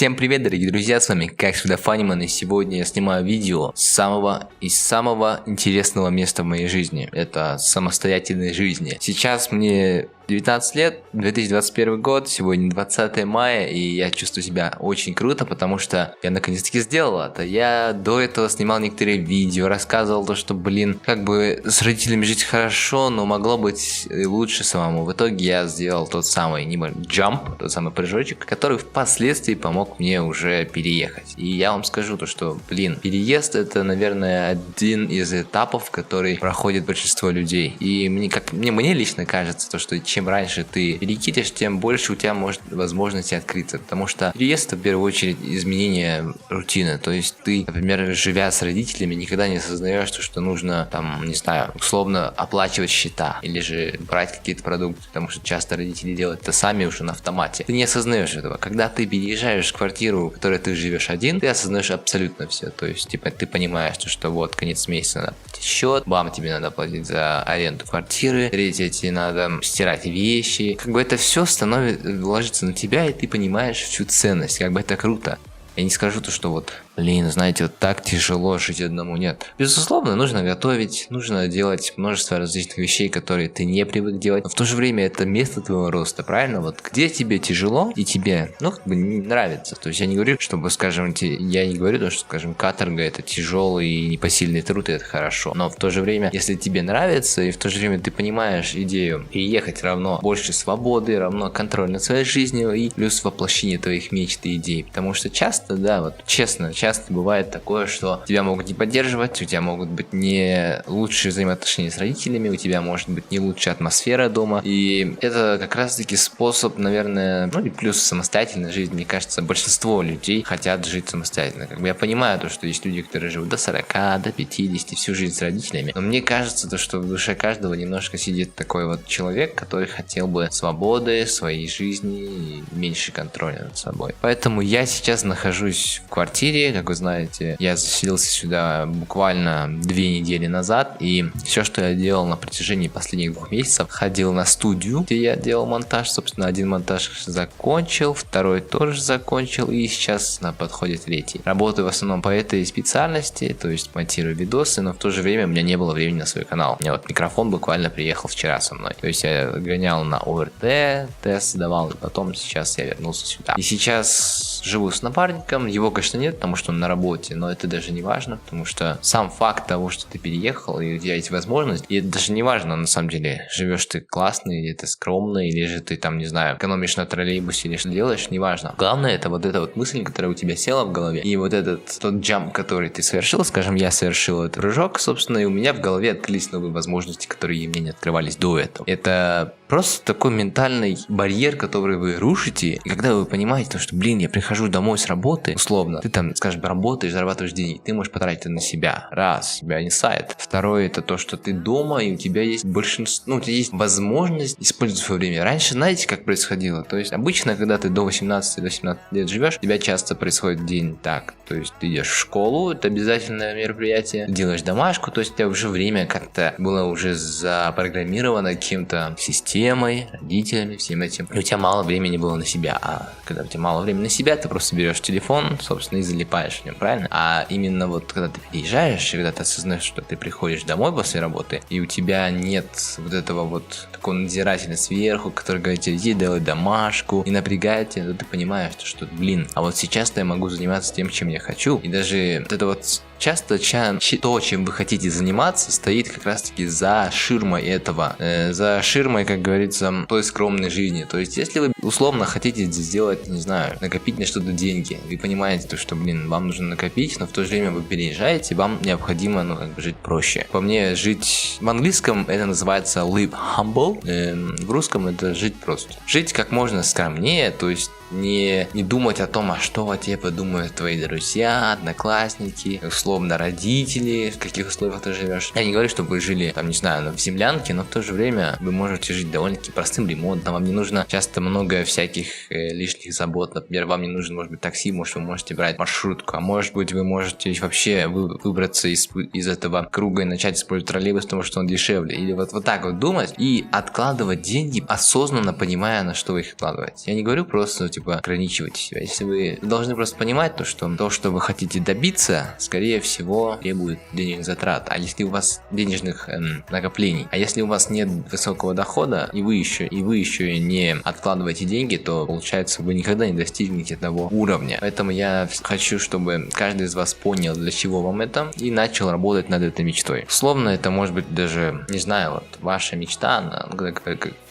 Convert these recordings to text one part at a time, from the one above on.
Всем привет, дорогие друзья, с вами как всегда Фаниман, и сегодня я снимаю видео с самого из самого интересного места в моей жизни. Это самостоятельной жизни. Сейчас мне 19 лет, 2021 год, сегодня 20 мая, и я чувствую себя очень круто, потому что я наконец-таки сделал это. Я до этого снимал некоторые видео, рассказывал то, что, блин, как бы с родителями жить хорошо, но могло быть лучше самому. В итоге я сделал тот самый jump, тот самый прыжочек, который впоследствии помог мне уже переехать. И я вам скажу то, что, блин, переезд это, наверное, один из этапов, который проходит большинство людей. И мне, как, мне, мне лично кажется, то, что чем чем раньше ты перекидишь, тем больше у тебя может возможности открыться. Потому что переезд это в первую очередь изменение рутины. То есть ты, например, живя с родителями, никогда не осознаешь, что, что нужно, там, не знаю, условно оплачивать счета или же брать какие-то продукты, потому что часто родители делают это сами уже на автомате. Ты не осознаешь этого. Когда ты переезжаешь в квартиру, в которой ты живешь один, ты осознаешь абсолютно все. То есть, типа, ты понимаешь, что, что вот конец месяца надо платить счет, бам, тебе надо платить за аренду квартиры, третье, тебе надо стирать вещи. Как бы это все становится, ложится на тебя, и ты понимаешь всю ценность. Как бы это круто. Я не скажу то, что вот блин, знаете, вот так тяжело жить одному. Нет. Безусловно, нужно готовить, нужно делать множество различных вещей, которые ты не привык делать. Но в то же время это место твоего роста, правильно? Вот где тебе тяжело и тебе, ну, как бы не нравится. То есть я не говорю, чтобы, скажем, я не говорю, то, что, скажем, каторга это тяжелый и непосильный труд, и это хорошо. Но в то же время, если тебе нравится, и в то же время ты понимаешь идею переехать равно больше свободы, равно контроль над своей жизнью и плюс воплощение твоих мечт и идей. Потому что часто, да, вот честно, часто бывает такое, что тебя могут не поддерживать, у тебя могут быть не лучшие взаимоотношения с родителями, у тебя может быть не лучшая атмосфера дома. И это как раз-таки способ, наверное, ну и плюс самостоятельной жизни. Мне кажется, большинство людей хотят жить самостоятельно. Как бы я понимаю то, что есть люди, которые живут до 40, до 50, всю жизнь с родителями. Но мне кажется, то, что в душе каждого немножко сидит такой вот человек, который хотел бы свободы, своей жизни и меньше контроля над собой. Поэтому я сейчас нахожусь в квартире, как вы знаете, я заселился сюда буквально две недели назад, и все, что я делал на протяжении последних двух месяцев, ходил на студию, где я делал монтаж, собственно, один монтаж закончил, второй тоже закончил, и сейчас на подходе третий. Работаю в основном по этой специальности, то есть монтирую видосы, но в то же время у меня не было времени на свой канал. У меня вот микрофон буквально приехал вчера со мной. То есть я гонял на ОРТ, тест давал, и потом сейчас я вернулся сюда. И сейчас живу с напарником, его, конечно, нет, потому что он на работе, но это даже не важно, потому что сам факт того, что ты переехал, и у тебя есть возможность, и это даже не важно, на самом деле, живешь ты классно, или ты скромный, или же ты там, не знаю, экономишь на троллейбусе, или что делаешь, неважно. Главное, это вот эта вот мысль, которая у тебя села в голове, и вот этот тот джамп, который ты совершил, скажем, я совершил этот прыжок, собственно, и у меня в голове открылись новые возможности, которые мне не открывались до этого. Это просто такой ментальный барьер, который вы рушите, и когда вы понимаете, что, блин, я прихожу домой с работы, условно, ты там, скажем, работаешь, зарабатываешь деньги, ты можешь потратить это на себя. Раз, у тебя не сайт. Второе, это то, что ты дома, и у тебя есть большинство, ну, у тебя есть возможность использовать свое время. Раньше, знаете, как происходило? То есть, обычно, когда ты до 18 до 17 лет живешь, у тебя часто происходит день так. То есть, ты идешь в школу, это обязательное мероприятие, делаешь домашку, то есть, у тебя уже время как-то было уже запрограммировано каким-то системой, родителями, всем этим. И у тебя мало времени было на себя. А когда у тебя мало времени на себя, ты просто берешь телефон, собственно, и залипаешь в нем, правильно? А именно вот когда ты переезжаешь, когда ты осознаешь, что ты приходишь домой после работы, и у тебя нет вот этого вот такого надзирателя сверху, который говорит тебе, иди делай домашку, и напрягает тебя, то ты понимаешь, что, блин, а вот сейчас-то я могу заниматься тем, чем я хочу. И даже вот это вот часто то, чем вы хотите заниматься, стоит как раз-таки за ширмой этого, э, за ширмой, как говорится, той скромной жизни. То есть, если вы условно хотите сделать, не знаю, накопить на что-то деньги, вы понимаете, то, что, блин, вам нужно накопить, но в то же время вы переезжаете, вам необходимо, ну, как бы жить проще. По мне, жить в английском это называется live humble, э, в русском это жить просто. Жить как можно скромнее, то есть не, не думать о том, а что о тебе подумают твои друзья, одноклассники, условно родители, в каких условиях ты живешь. Я не говорю, чтобы вы жили, там, не знаю, в землянке, но в то же время вы можете жить довольно-таки простым ремонтом, вам не нужно часто много всяких э, лишних забот, например, вам не нужно, может быть, такси, может, вы можете брать маршрутку, а может быть, вы можете вообще вы, выбраться из, из этого круга и начать использовать троллейбус, потому что он дешевле, или вот, вот так вот думать и откладывать деньги, осознанно понимая, на что вы их откладываете. Я не говорю просто, типа, типа, ограничивайте себя. Если вы должны просто понимать то, что то, что вы хотите добиться, скорее всего, требует денежных затрат. А если у вас денежных эм, накоплений, а если у вас нет высокого дохода, и вы еще, и вы еще не откладываете деньги, то получается вы никогда не достигнете того уровня. Поэтому я хочу, чтобы каждый из вас понял, для чего вам это, и начал работать над этой мечтой. Словно это может быть даже, не знаю, вот ваша мечта, она,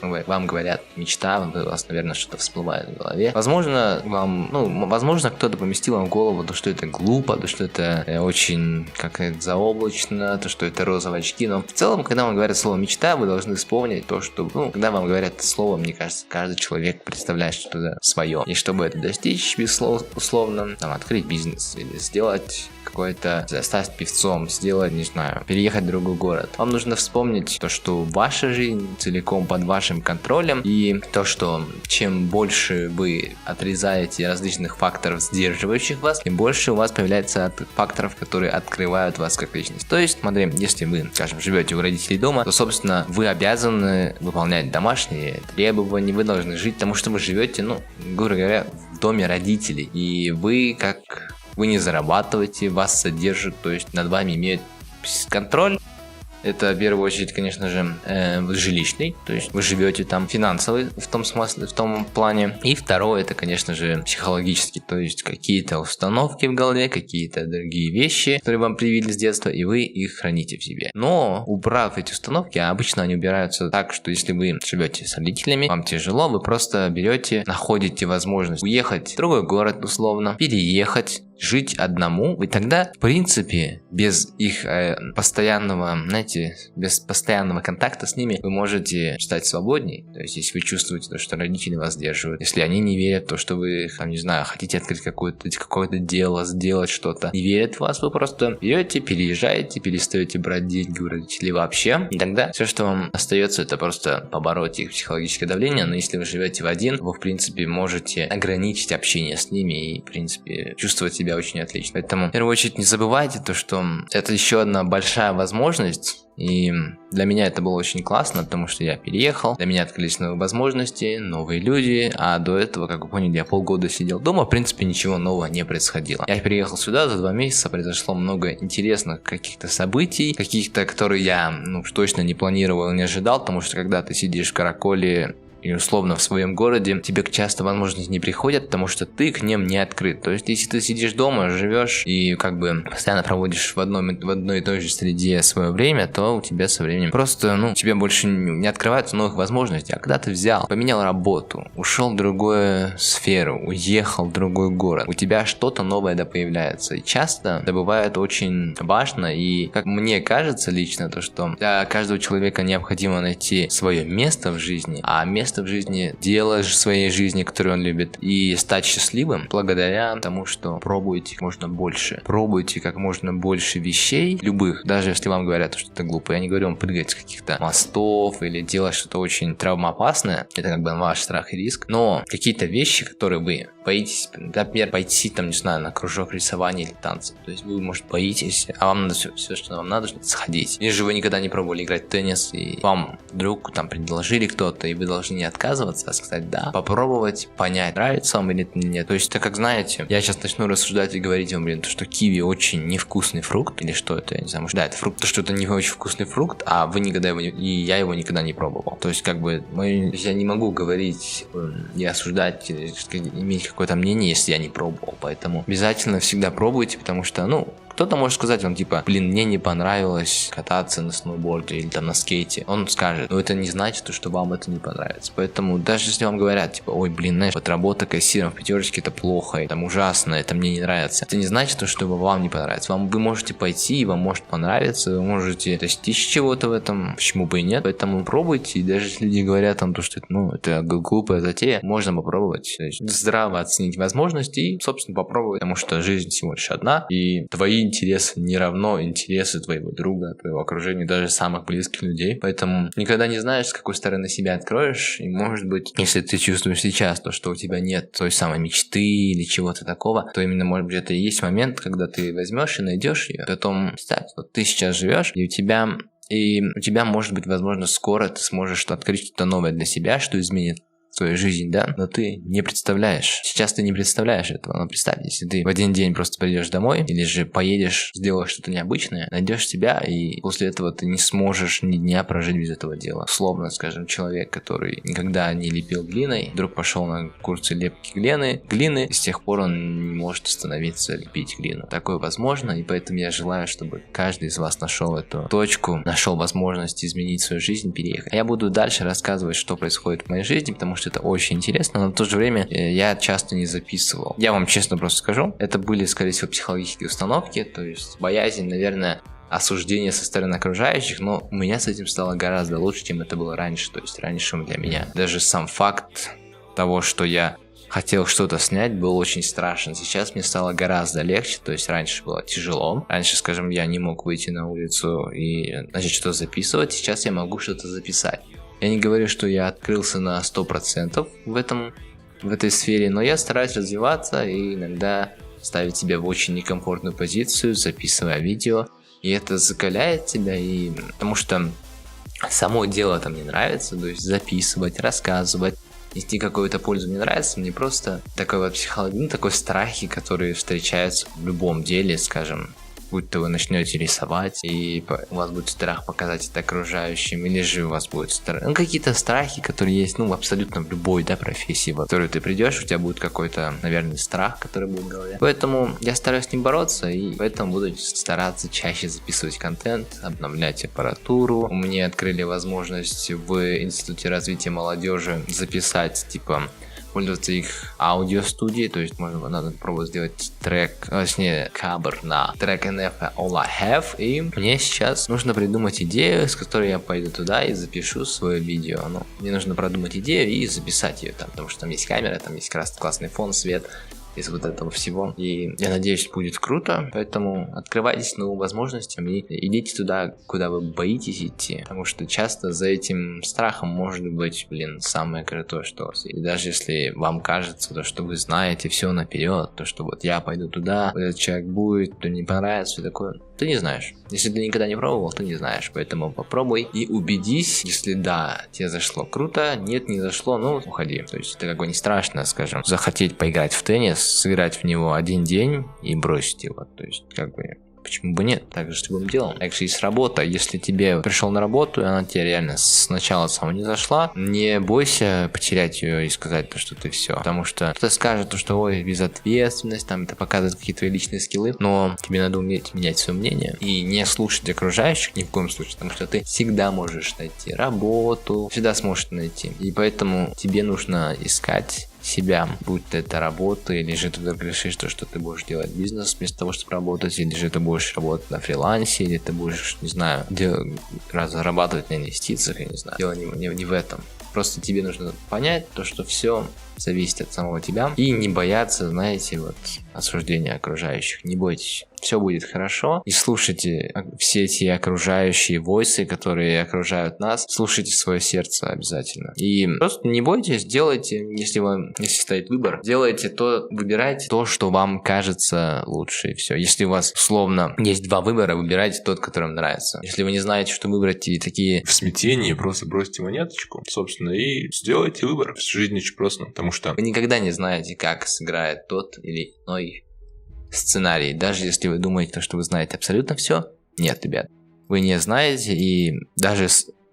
вам говорят мечта, у вас, наверное, что-то всплывает в голове. Возможно, вам, ну, возможно, кто-то поместил вам в голову, то, что это глупо, то, что это э, очень как это заоблачно, то, что это розовые очки, но в целом, когда вам говорят слово мечта, вы должны вспомнить то, что, ну, когда вам говорят это слово, мне кажется, каждый человек представляет что-то свое. И чтобы это достичь, условно, там, открыть бизнес или сделать какой-то, стать певцом, сделать, не знаю, переехать в другой город. Вам нужно вспомнить то, что ваша жизнь целиком под вашим контролем, и то, что чем больше вы отрезаете различных факторов, сдерживающих вас, тем больше у вас появляется факторов, которые открывают вас как личность. То есть, смотри, если вы, скажем, живете у родителей дома, то, собственно, вы обязаны выполнять домашние требования, вы должны жить, потому что вы живете, ну, грубо говоря, в доме родителей. И вы, как вы не зарабатываете, вас содержат, то есть над вами имеют контроль, это в первую очередь, конечно же, э, жилищный, то есть вы живете там финансовый в том смысле, в том плане. И второе, это, конечно же, психологический, то есть какие-то установки в голове, какие-то другие вещи, которые вам привили с детства, и вы их храните в себе. Но убрав эти установки, обычно они убираются так, что если вы живете с родителями, вам тяжело, вы просто берете, находите возможность уехать в другой город условно, переехать, жить одному, и тогда, в принципе, без их э, постоянного, знаете, без постоянного контакта с ними, вы можете стать свободней. То есть, если вы чувствуете, то, что родители вас сдерживают, если они не верят в то, что вы, там, не знаю, хотите открыть какое-то какое дело, сделать что-то, не верят в вас, вы просто берете, переезжаете, перестаете брать деньги у родителей вообще, и тогда все, что вам остается, это просто побороть их психологическое давление, но если вы живете в один, вы, в принципе, можете ограничить общение с ними и, в принципе, чувствовать себя себя очень отлично. Поэтому, в первую очередь, не забывайте то, что это еще одна большая возможность. И для меня это было очень классно, потому что я переехал, для меня открылись новые возможности, новые люди, а до этого, как вы поняли, я полгода сидел дома, в принципе, ничего нового не происходило. Я переехал сюда, за два месяца произошло много интересных каких-то событий, каких-то, которые я, ну, точно не планировал, не ожидал, потому что когда ты сидишь в караколе и условно в своем городе, тебе часто возможности не приходят, потому что ты к ним не открыт. То есть, если ты сидишь дома, живешь и как бы постоянно проводишь в, одном, в одной и той же среде свое время, то у тебя со временем просто, ну, тебе больше не открываются новых возможностей. А когда ты взял, поменял работу, ушел в другую сферу, уехал в другой город, у тебя что-то новое да появляется. И часто это бывает очень важно, и как мне кажется лично, то, что для каждого человека необходимо найти свое место в жизни, а место место в жизни, дело своей жизни, которую он любит, и стать счастливым благодаря тому, что пробуйте как можно больше. Пробуйте как можно больше вещей, любых, даже если вам говорят, что это глупо. Я не говорю вам прыгать с каких-то мостов или делать что-то очень травмоопасное. Это как бы ваш страх и риск. Но какие-то вещи, которые вы боитесь, например, пойти там, не знаю, на кружок рисования или танцев. То есть вы, может, боитесь, а вам надо все, все что вам надо, сходить. Или же вы никогда не пробовали играть в теннис, и вам вдруг там предложили кто-то, и вы должны не отказываться, а сказать да, попробовать, понять, нравится вам или нет. То есть, так как знаете, я сейчас начну рассуждать и говорить вам, блин, то, что киви очень невкусный фрукт, или что это, я не знаю, может, да, это фрукт, то, что это не очень вкусный фрукт, а вы никогда его не, и я его никогда не пробовал. То есть, как бы, мы, я не могу говорить и осуждать, иметь какое-то мнение, если я не пробовал, поэтому обязательно всегда пробуйте, потому что, ну, кто-то может сказать вам, типа, блин, мне не понравилось кататься на сноуборде или там на скейте. Он скажет, но это не значит, что вам это не понравится. Поэтому даже если вам говорят, типа, ой, блин, знаешь, вот работа кассиром в пятерочке это плохо, это ужасно, это мне не нравится. Это не значит, что вам не понравится. Вам вы можете пойти, и вам может понравиться, вы можете достичь чего-то в этом, почему бы и нет. Поэтому пробуйте, и даже если люди говорят там то, что это, ну, это глупая затея, можно попробовать. То есть здраво оценить возможности и, собственно, попробовать, потому что жизнь всего лишь одна, и твои интересы не равно интересы твоего друга, твоего окружения, даже самых близких людей. Поэтому никогда не знаешь, с какой стороны себя откроешь. И может быть, если ты чувствуешь сейчас то, что у тебя нет той самой мечты или чего-то такого, то именно, может быть, это и есть момент, когда ты возьмешь и найдешь ее. Потом, представь, вот ты сейчас живешь, и у тебя и у тебя, может быть, возможно, скоро ты сможешь открыть что-то новое для себя, что изменит свою жизнь, да, но ты не представляешь. Сейчас ты не представляешь этого, но представь, если ты в один день просто придешь домой, или же поедешь, сделаешь что-то необычное, найдешь себя, и после этого ты не сможешь ни дня прожить без этого дела. Словно, скажем, человек, который никогда не лепил глиной, вдруг пошел на курсы лепки глины, глины, и с тех пор он не может остановиться лепить глину. Такое возможно, и поэтому я желаю, чтобы каждый из вас нашел эту точку, нашел возможность изменить свою жизнь, переехать. Я буду дальше рассказывать, что происходит в моей жизни, потому что это очень интересно, но в то же время э, я часто не записывал. Я вам честно просто скажу, это были, скорее всего, психологические установки, то есть боязнь, наверное, осуждение со стороны окружающих, но у меня с этим стало гораздо лучше, чем это было раньше. То есть раньше для меня даже сам факт того, что я хотел что-то снять, был очень страшен. Сейчас мне стало гораздо легче, то есть раньше было тяжело. Раньше, скажем, я не мог выйти на улицу и начать что-то записывать, сейчас я могу что-то записать. Я не говорю, что я открылся на 100% в этом в этой сфере, но я стараюсь развиваться и иногда ставить себя в очень некомфортную позицию, записывая видео, и это закаляет тебя, и потому что само дело там не нравится, то есть записывать, рассказывать, нести какую-то пользу мне нравится, мне просто такой вот психология, ну, такой страхи, которые встречаются в любом деле, скажем, будь то вы начнете рисовать, и у вас будет страх показать это окружающим, или же у вас будет страх, ну, какие-то страхи, которые есть, ну, абсолютно в любой, да, профессии, в которую ты придешь, у тебя будет какой-то, наверное, страх, который будет в голове. Поэтому я стараюсь с ним бороться, и поэтому буду стараться чаще записывать контент, обновлять аппаратуру. Меня открыли возможность в Институте развития молодежи записать, типа, пользоваться их аудиостудией, то есть можно надо пробовать сделать трек, а, точнее, кабр на трек NF All I Have, и мне сейчас нужно придумать идею, с которой я пойду туда и запишу свое видео. Ну, мне нужно продумать идею и записать ее там, потому что там есть камера, там есть классный фон, свет, из вот этого всего. И я надеюсь, будет круто. Поэтому открывайтесь новым возможностям и идите туда, куда вы боитесь идти. Потому что часто за этим страхом может быть, блин, самое крутое, что И даже если вам кажется, то, что вы знаете все наперед, то, что вот я пойду туда, этот человек будет, то не понравится, все такое, ты не знаешь. Если ты никогда не пробовал, ты не знаешь. Поэтому попробуй и убедись, если да, тебе зашло круто, нет, не зашло, ну, уходи. То есть это как бы не страшно, скажем, захотеть поиграть в теннис, сыграть в него один день и бросить его. То есть как бы Почему бы нет? Так же с любым делом. Также есть работа. Если тебе пришел на работу, и она тебе реально сначала сама не зашла, не бойся потерять ее и сказать то, что ты все. Потому что кто-то скажет, что ой, безответственность, там это показывает какие-то твои личные скиллы, но тебе надо уметь менять свое мнение и не слушать окружающих ни в коем случае, потому что ты всегда можешь найти работу, всегда сможешь найти. И поэтому тебе нужно искать себя, будь то это работа, или же ты вдруг решишь, то, что ты будешь делать бизнес вместо того, чтобы работать, или же ты будешь работать на фрилансе, или ты будешь, не знаю, дел... разрабатывать на инвестициях, я не знаю. Дело не, не, не в этом. Просто тебе нужно понять то, что все зависит от самого тебя и не бояться, знаете, вот осуждения окружающих. Не бойтесь все будет хорошо. И слушайте все эти окружающие войсы, которые окружают нас. Слушайте свое сердце обязательно. И просто не бойтесь, делайте, если вам, если стоит выбор, делайте то, выбирайте то, что вам кажется лучше, и все. Если у вас, условно, есть два выбора, выбирайте тот, который вам нравится. Если вы не знаете, что выбрать, и такие... В смятении просто бросьте монеточку, собственно, и сделайте выбор. В жизни очень просто, потому что... Вы никогда не знаете, как сыграет тот или иной сценарий. Даже если вы думаете, что вы знаете абсолютно все, нет, ребят. Вы не знаете, и даже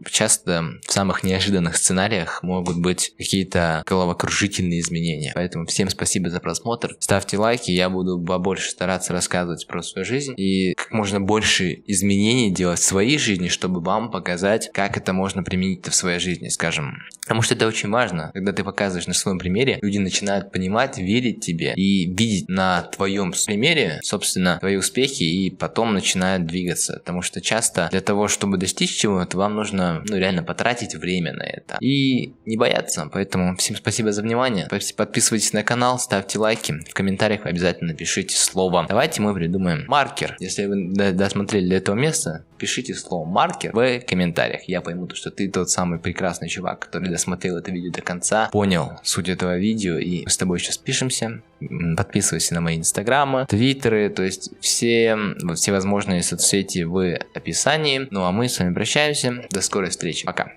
часто в самых неожиданных сценариях могут быть какие-то головокружительные изменения. Поэтому всем спасибо за просмотр. Ставьте лайки, я буду побольше стараться рассказывать про свою жизнь и как можно больше изменений делать в своей жизни, чтобы вам показать, как это можно применить в своей жизни, скажем. Потому что это очень важно. Когда ты показываешь на своем примере, люди начинают понимать, верить тебе и видеть на твоем примере, собственно, твои успехи и потом начинают двигаться. Потому что часто для того, чтобы достичь чего-то, вам нужно ну, реально потратить время на это. И не бояться. Поэтому всем спасибо за внимание. Подписывайтесь на канал, ставьте лайки. В комментариях обязательно пишите слово. Давайте мы придумаем маркер. Если вы досмотрели до этого места, пишите слово маркер в комментариях. Я пойму, что ты тот самый прекрасный чувак, который досмотрел это видео до конца, понял суть этого видео, и мы с тобой сейчас пишемся. Подписывайся на мои инстаграмы, твиттеры, то есть все, все возможные соцсети в описании. Ну а мы с вами прощаемся. До скорой встречи. Пока.